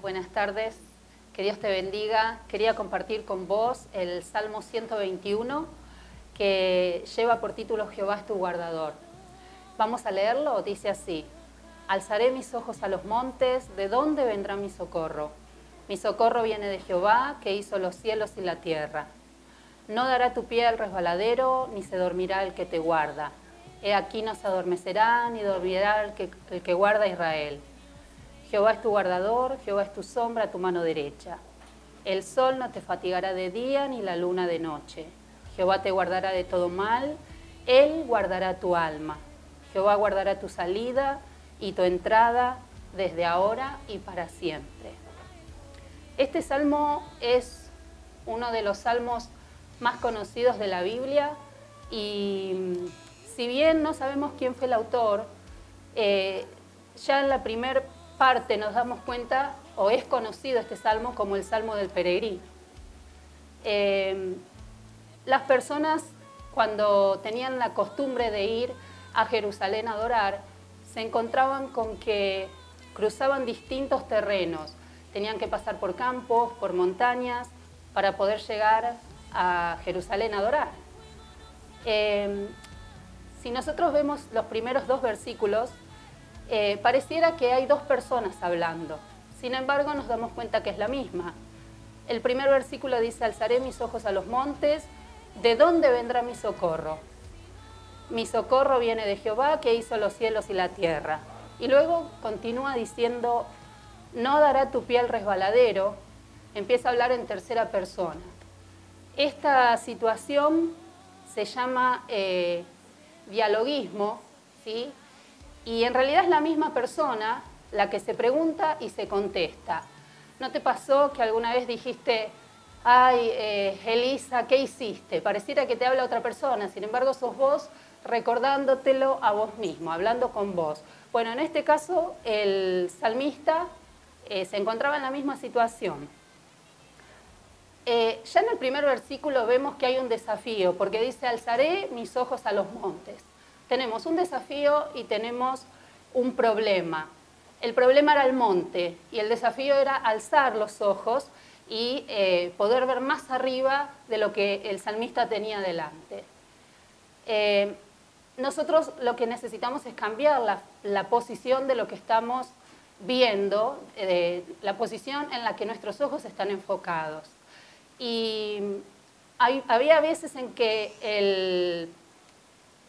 Buenas tardes. Que Dios te bendiga. Quería compartir con vos el Salmo 121 que lleva por título Jehová es tu guardador. Vamos a leerlo. Dice así. Alzaré mis ojos a los montes, ¿de dónde vendrá mi socorro? Mi socorro viene de Jehová, que hizo los cielos y la tierra. No dará tu pie al resbaladero, ni se dormirá el que te guarda. He aquí no se adormecerá, ni dormirá el que, el que guarda a Israel. Jehová es tu guardador, Jehová es tu sombra tu mano derecha. El sol no te fatigará de día, ni la luna de noche. Jehová te guardará de todo mal, Él guardará tu alma. Jehová guardará tu salida y tu entrada desde ahora y para siempre. Este salmo es uno de los salmos más conocidos de la Biblia y mm, si bien no sabemos quién fue el autor, eh, ya en la primera parte nos damos cuenta, o es conocido este salmo como el salmo del peregrino. Eh, las personas cuando tenían la costumbre de ir a Jerusalén a adorar, se encontraban con que cruzaban distintos terrenos, tenían que pasar por campos, por montañas, para poder llegar a Jerusalén a adorar. Eh, si nosotros vemos los primeros dos versículos, eh, pareciera que hay dos personas hablando. Sin embargo, nos damos cuenta que es la misma. El primer versículo dice, alzaré mis ojos a los montes, ¿de dónde vendrá mi socorro? Mi socorro viene de Jehová que hizo los cielos y la tierra. Y luego continúa diciendo, no dará tu pie al resbaladero, empieza a hablar en tercera persona. Esta situación se llama eh, dialoguismo, ¿sí? Y en realidad es la misma persona la que se pregunta y se contesta. ¿No te pasó que alguna vez dijiste, ay, eh, Elisa, ¿qué hiciste? Pareciera que te habla otra persona, sin embargo sos vos recordándotelo a vos mismo, hablando con vos. Bueno, en este caso el salmista eh, se encontraba en la misma situación. Eh, ya en el primer versículo vemos que hay un desafío, porque dice, alzaré mis ojos a los montes tenemos un desafío y tenemos un problema. El problema era el monte y el desafío era alzar los ojos y eh, poder ver más arriba de lo que el salmista tenía delante. Eh, nosotros lo que necesitamos es cambiar la, posición de lo que estamos viendo, eh, la posición en la que nuestros ojos están enfocados. Y había veces en que el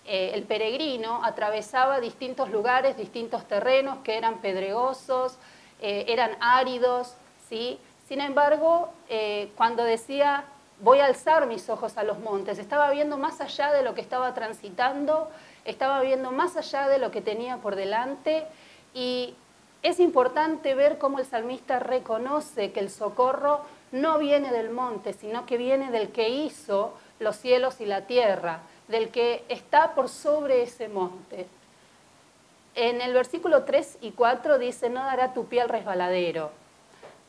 eh, el peregrino atravesaba distintos lugares, distintos terrenos que eran pedregosos, eh, eran áridos, ¿sí? Sin embargo, eh, cuando decía voy a alzar mis ojos a los montes, estaba viendo más allá de lo que estaba transitando, estaba viendo más allá de lo que tenía por delante y es importante ver cómo el salmista reconoce que el socorro no viene del monte, sino que viene del que hizo los cielos y la tierra del que está por sobre ese monte. En el versículo 3 y 4 dice, no dará tu pie al resbaladero.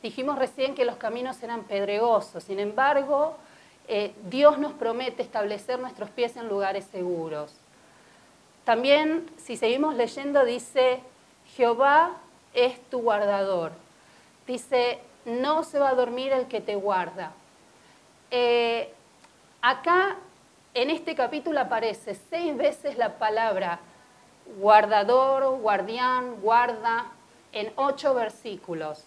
Dijimos recién que los caminos eran pedregosos, sin embargo, eh, Dios nos promete establecer nuestros pies en lugares seguros. También, si seguimos leyendo, dice, Jehová es tu guardador. Dice, no se va a dormir el que te guarda. Eh, acá en este capítulo aparece seis veces la palabra guardador, guardián, guarda, en ocho versículos.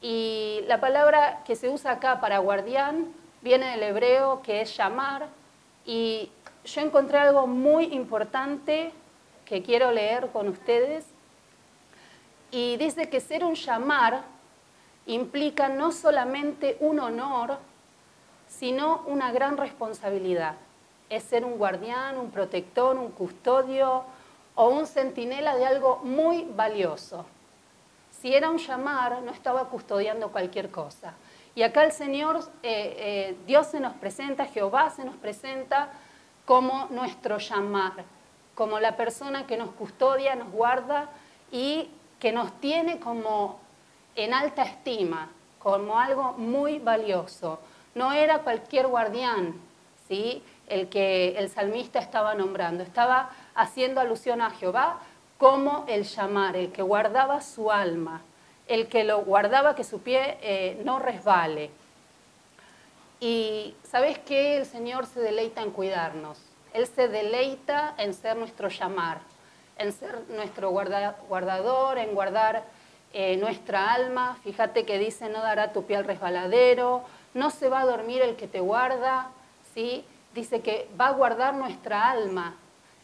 Y la palabra que se usa acá para guardián viene del hebreo que es llamar. Y yo encontré algo muy importante que quiero leer con ustedes. Y dice que ser un llamar implica no solamente un honor, sino una gran responsabilidad es ser un guardián, un protector, un custodio o un centinela de algo muy valioso. Si era un llamar, no estaba custodiando cualquier cosa. Y acá el Señor, eh, eh, Dios se nos presenta, Jehová se nos presenta como nuestro llamar, como la persona que nos custodia, nos guarda y que nos tiene como en alta estima, como algo muy valioso. No era cualquier guardián, ¿sí? El que el salmista estaba nombrando, estaba haciendo alusión a Jehová como el llamar, el que guardaba su alma, el que lo guardaba que su pie eh, no resbale. Y sabes que el Señor se deleita en cuidarnos, Él se deleita en ser nuestro llamar, en ser nuestro guardador, en guardar eh, nuestra alma. Fíjate que dice, no dará tu pie al resbaladero, no se va a dormir el que te guarda, ¿sí? Dice que va a guardar nuestra alma.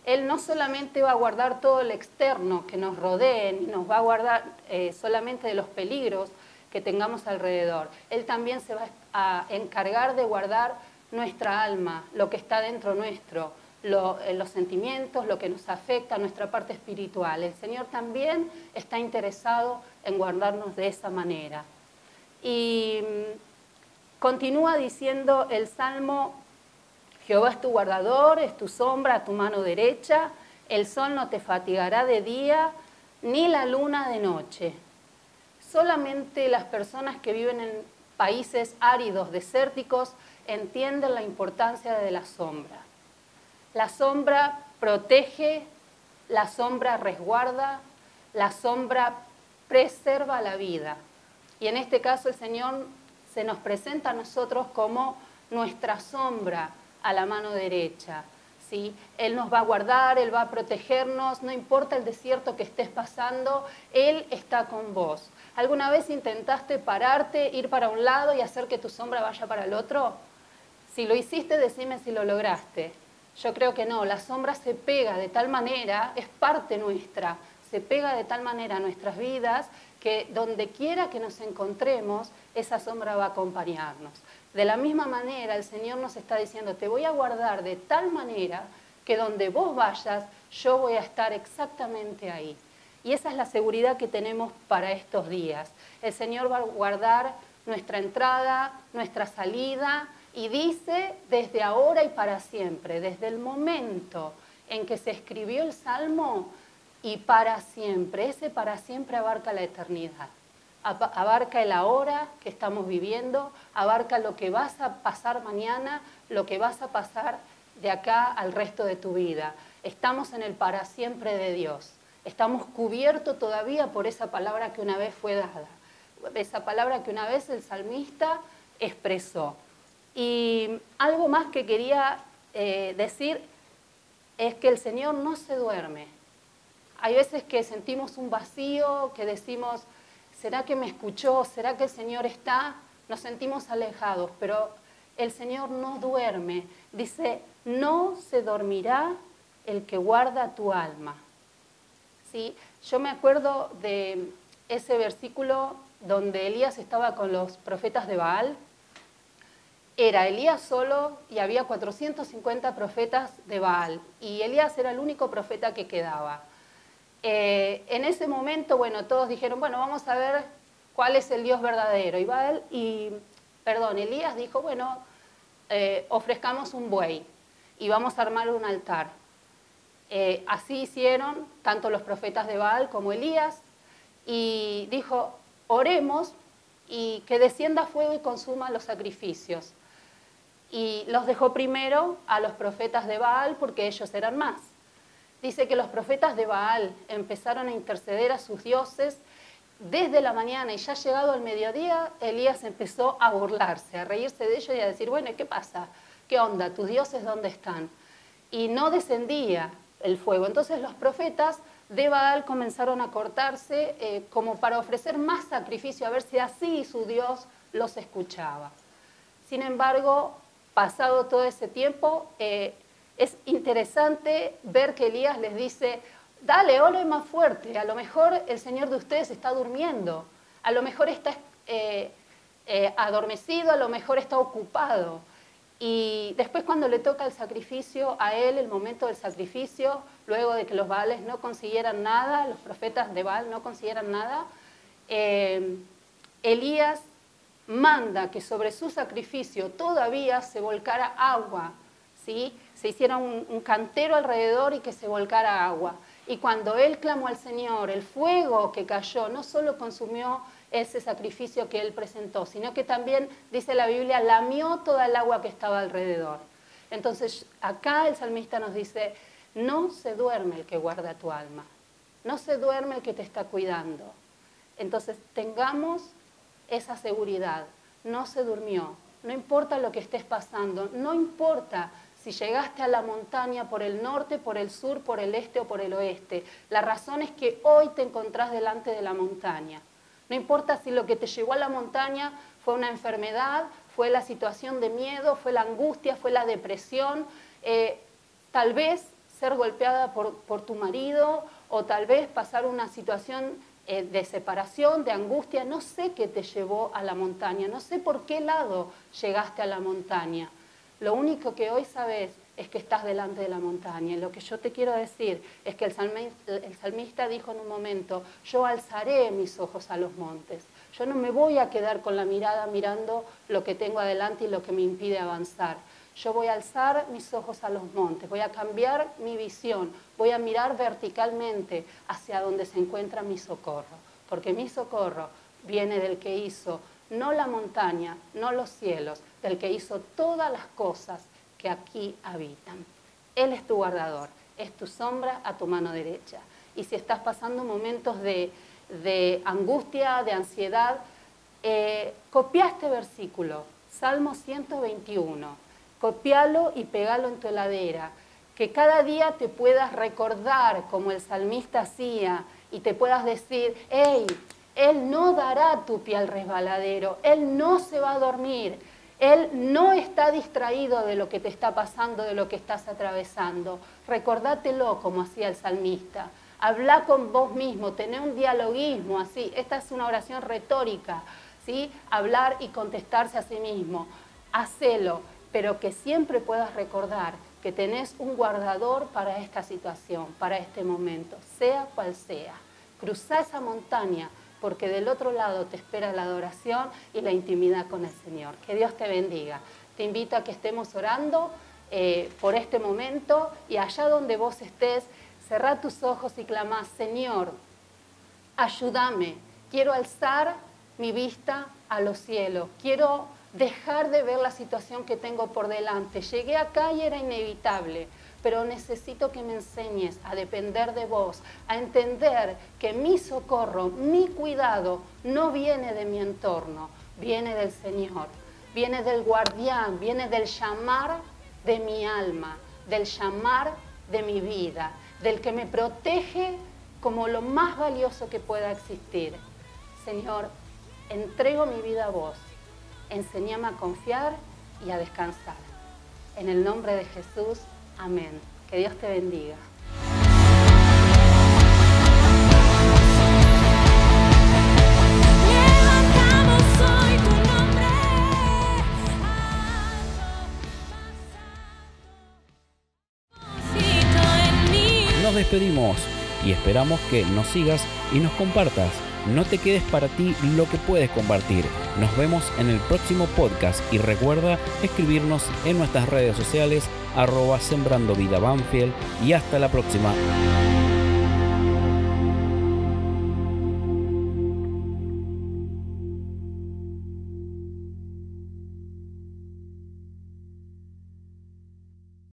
Él no solamente va a guardar todo el externo que nos rodee, ni nos va a guardar eh, solamente de los peligros que tengamos alrededor. Él también se va a encargar de guardar nuestra alma, lo que está dentro nuestro, eh, los sentimientos, lo que nos afecta, nuestra parte espiritual. El Señor también está interesado en guardarnos de esa manera. Y mm, continúa diciendo el Salmo Jehová es tu guardador, es tu sombra tu mano derecha, el sol no te fatigará de día, ni la luna de noche. Solamente las personas que viven en países áridos, desérticos, entienden la importancia de la sombra. La sombra protege, la sombra resguarda, la sombra preserva la vida. Y en este caso el Señor se nos presenta a nosotros como nuestra sombra, a la mano derecha. ¿sí? Él nos va a guardar, Él va a protegernos, no importa el desierto que estés pasando, Él está con vos. ¿Alguna vez intentaste pararte, ir para un lado y hacer que tu sombra vaya para el otro? Si lo hiciste, decime si lo lograste. Yo creo que no, la sombra se pega de tal manera, es parte nuestra, se pega de tal manera a nuestras vidas que donde quiera que nos encontremos, esa sombra va a acompañarnos. De la misma manera, el Señor nos está diciendo, te voy a guardar de tal manera que donde vos vayas, yo voy a estar exactamente ahí. Y esa es la seguridad que tenemos para estos días. El Señor va a guardar nuestra entrada, nuestra salida, y dice desde ahora y para siempre, desde el momento en que se escribió el Salmo y para siempre. Ese para siempre abarca la eternidad abarca el ahora que estamos viviendo, abarca lo que vas a pasar mañana, lo que vas a pasar de acá al resto de tu vida. Estamos en el para siempre de Dios. Estamos cubiertos todavía por esa palabra que una vez fue dada, esa palabra que una vez el salmista expresó. Y algo más que quería eh, decir es que el Señor no se duerme. Hay veces que sentimos un vacío, que decimos, ¿Será que me escuchó? ¿Será que el Señor está? Nos sentimos alejados, pero el Señor no duerme. Dice, no se dormirá el que guarda tu alma. ¿Sí? Yo me acuerdo de ese versículo donde Elías estaba con los profetas de Baal. Era Elías solo y había 450 profetas de Baal. Y Elías era el único profeta que quedaba. Eh, en ese momento, bueno, todos dijeron, bueno, vamos a ver cuál es el Dios verdadero. Y, Baal, y perdón, Elías dijo, bueno, eh, ofrezcamos un buey y vamos a armar un altar. Eh, así hicieron tanto los profetas de Baal como Elías y dijo, oremos y que descienda fuego y consuma los sacrificios. Y los dejó primero a los profetas de Baal porque ellos eran más dice que los profetas de Baal empezaron a interceder a sus dioses desde la mañana y ya llegado al mediodía, Elías empezó a burlarse, a reírse de ellos y a decir, bueno, ¿qué pasa? ¿Qué onda? ¿Tus dioses dónde están? Y no descendía el fuego. Entonces los profetas de Baal comenzaron a cortarse eh, como para ofrecer más sacrificio, a ver si así su Dios los escuchaba. Sin embargo, pasado todo ese tiempo, eh, es interesante ver que Elías les dice, dale, ole más fuerte, a lo mejor el Señor de ustedes está durmiendo, a lo mejor está eh, eh, adormecido, a lo mejor está ocupado. Y después cuando le toca el sacrificio a él, el momento del sacrificio, luego de que los Baales no consiguieran nada, los profetas de Baal no consiguieran nada, eh, Elías manda que sobre su sacrificio todavía se volcara agua, se hiciera un, un cantero alrededor y que se volcara agua. Y cuando él clamó al Señor, el fuego que cayó no solo consumió ese sacrificio que él presentó, sino que también, dice la Biblia, lamió toda el agua que estaba alrededor. Entonces, acá el salmista nos dice, no se duerme el que guarda tu alma, no se duerme el que te está cuidando. Entonces, tengamos esa seguridad, no se durmió, no importa lo que estés pasando, no importa si llegaste a la montaña por el norte, por el sur, por el este o por el oeste. La razón es que hoy te encontrás delante de la montaña. No importa si lo que te llevó a la montaña fue una enfermedad, fue la situación de miedo, fue la angustia, fue la depresión, eh, tal vez ser golpeada por, tu marido o tal vez pasar una situación eh, de separación, de angustia, no sé qué te llevó a la montaña, no sé por qué lado llegaste a la montaña. Lo único que hoy sabes es que estás delante de la montaña. Y lo que yo te quiero decir es que el salmista, el salmista dijo en un momento, yo alzaré mis ojos a los montes. Yo no me voy a quedar con la mirada mirando lo que tengo adelante y lo que me impide avanzar. Yo voy a alzar mis ojos a los montes, voy a cambiar mi visión, voy a mirar verticalmente hacia donde se encuentra mi socorro, porque mi socorro viene del que hizo no la montaña, no los cielos, del que hizo todas las cosas que aquí habitan. Él es tu guardador, es tu sombra a tu mano derecha. Y si estás pasando momentos de, angustia, de ansiedad, eh, copia este versículo, Salmo 121, copialo y pegalo en tu heladera, que cada día te puedas recordar como el salmista hacía y te puedas decir, hey, Él no dará tu pie al resbaladero, Él no se va a dormir, él no está distraído de lo que te está pasando, de lo que estás atravesando. Recordátelo como hacía el salmista. Habla con vos mismo, tené un dialoguismo así. Esta es una oración retórica, ¿sí? Hablar y contestarse a sí mismo. Hacelo, pero que siempre puedas recordar que tenés un guardador para esta situación, para este momento, sea cual sea. Cruzá esa montaña porque del otro lado te espera la adoración y la intimidad con el Señor. Que Dios te bendiga. Te invito a que estemos orando eh, por este momento y allá donde vos estés, cerrá tus ojos y clamá, Señor, ayúdame, quiero alzar mi vista a los cielos, quiero dejar de ver la situación que tengo por delante. Llegué acá y era inevitable pero necesito que me enseñes a depender de vos, a entender que mi socorro, mi cuidado no viene de mi entorno, viene del Señor, viene del guardián, viene del llamar de mi alma, del llamar de mi vida, del que me protege como lo más valioso que pueda existir. Señor, entrego mi vida a vos, enséñame a confiar y a descansar. En el nombre de Jesús, Amén. Que Dios te bendiga. Nos despedimos y esperamos que nos sigas y nos compartas. No te quedes para ti lo que puedes compartir. Nos vemos en el próximo podcast y recuerda escribirnos en nuestras redes sociales arroba sembrando vida Banfield y hasta la próxima.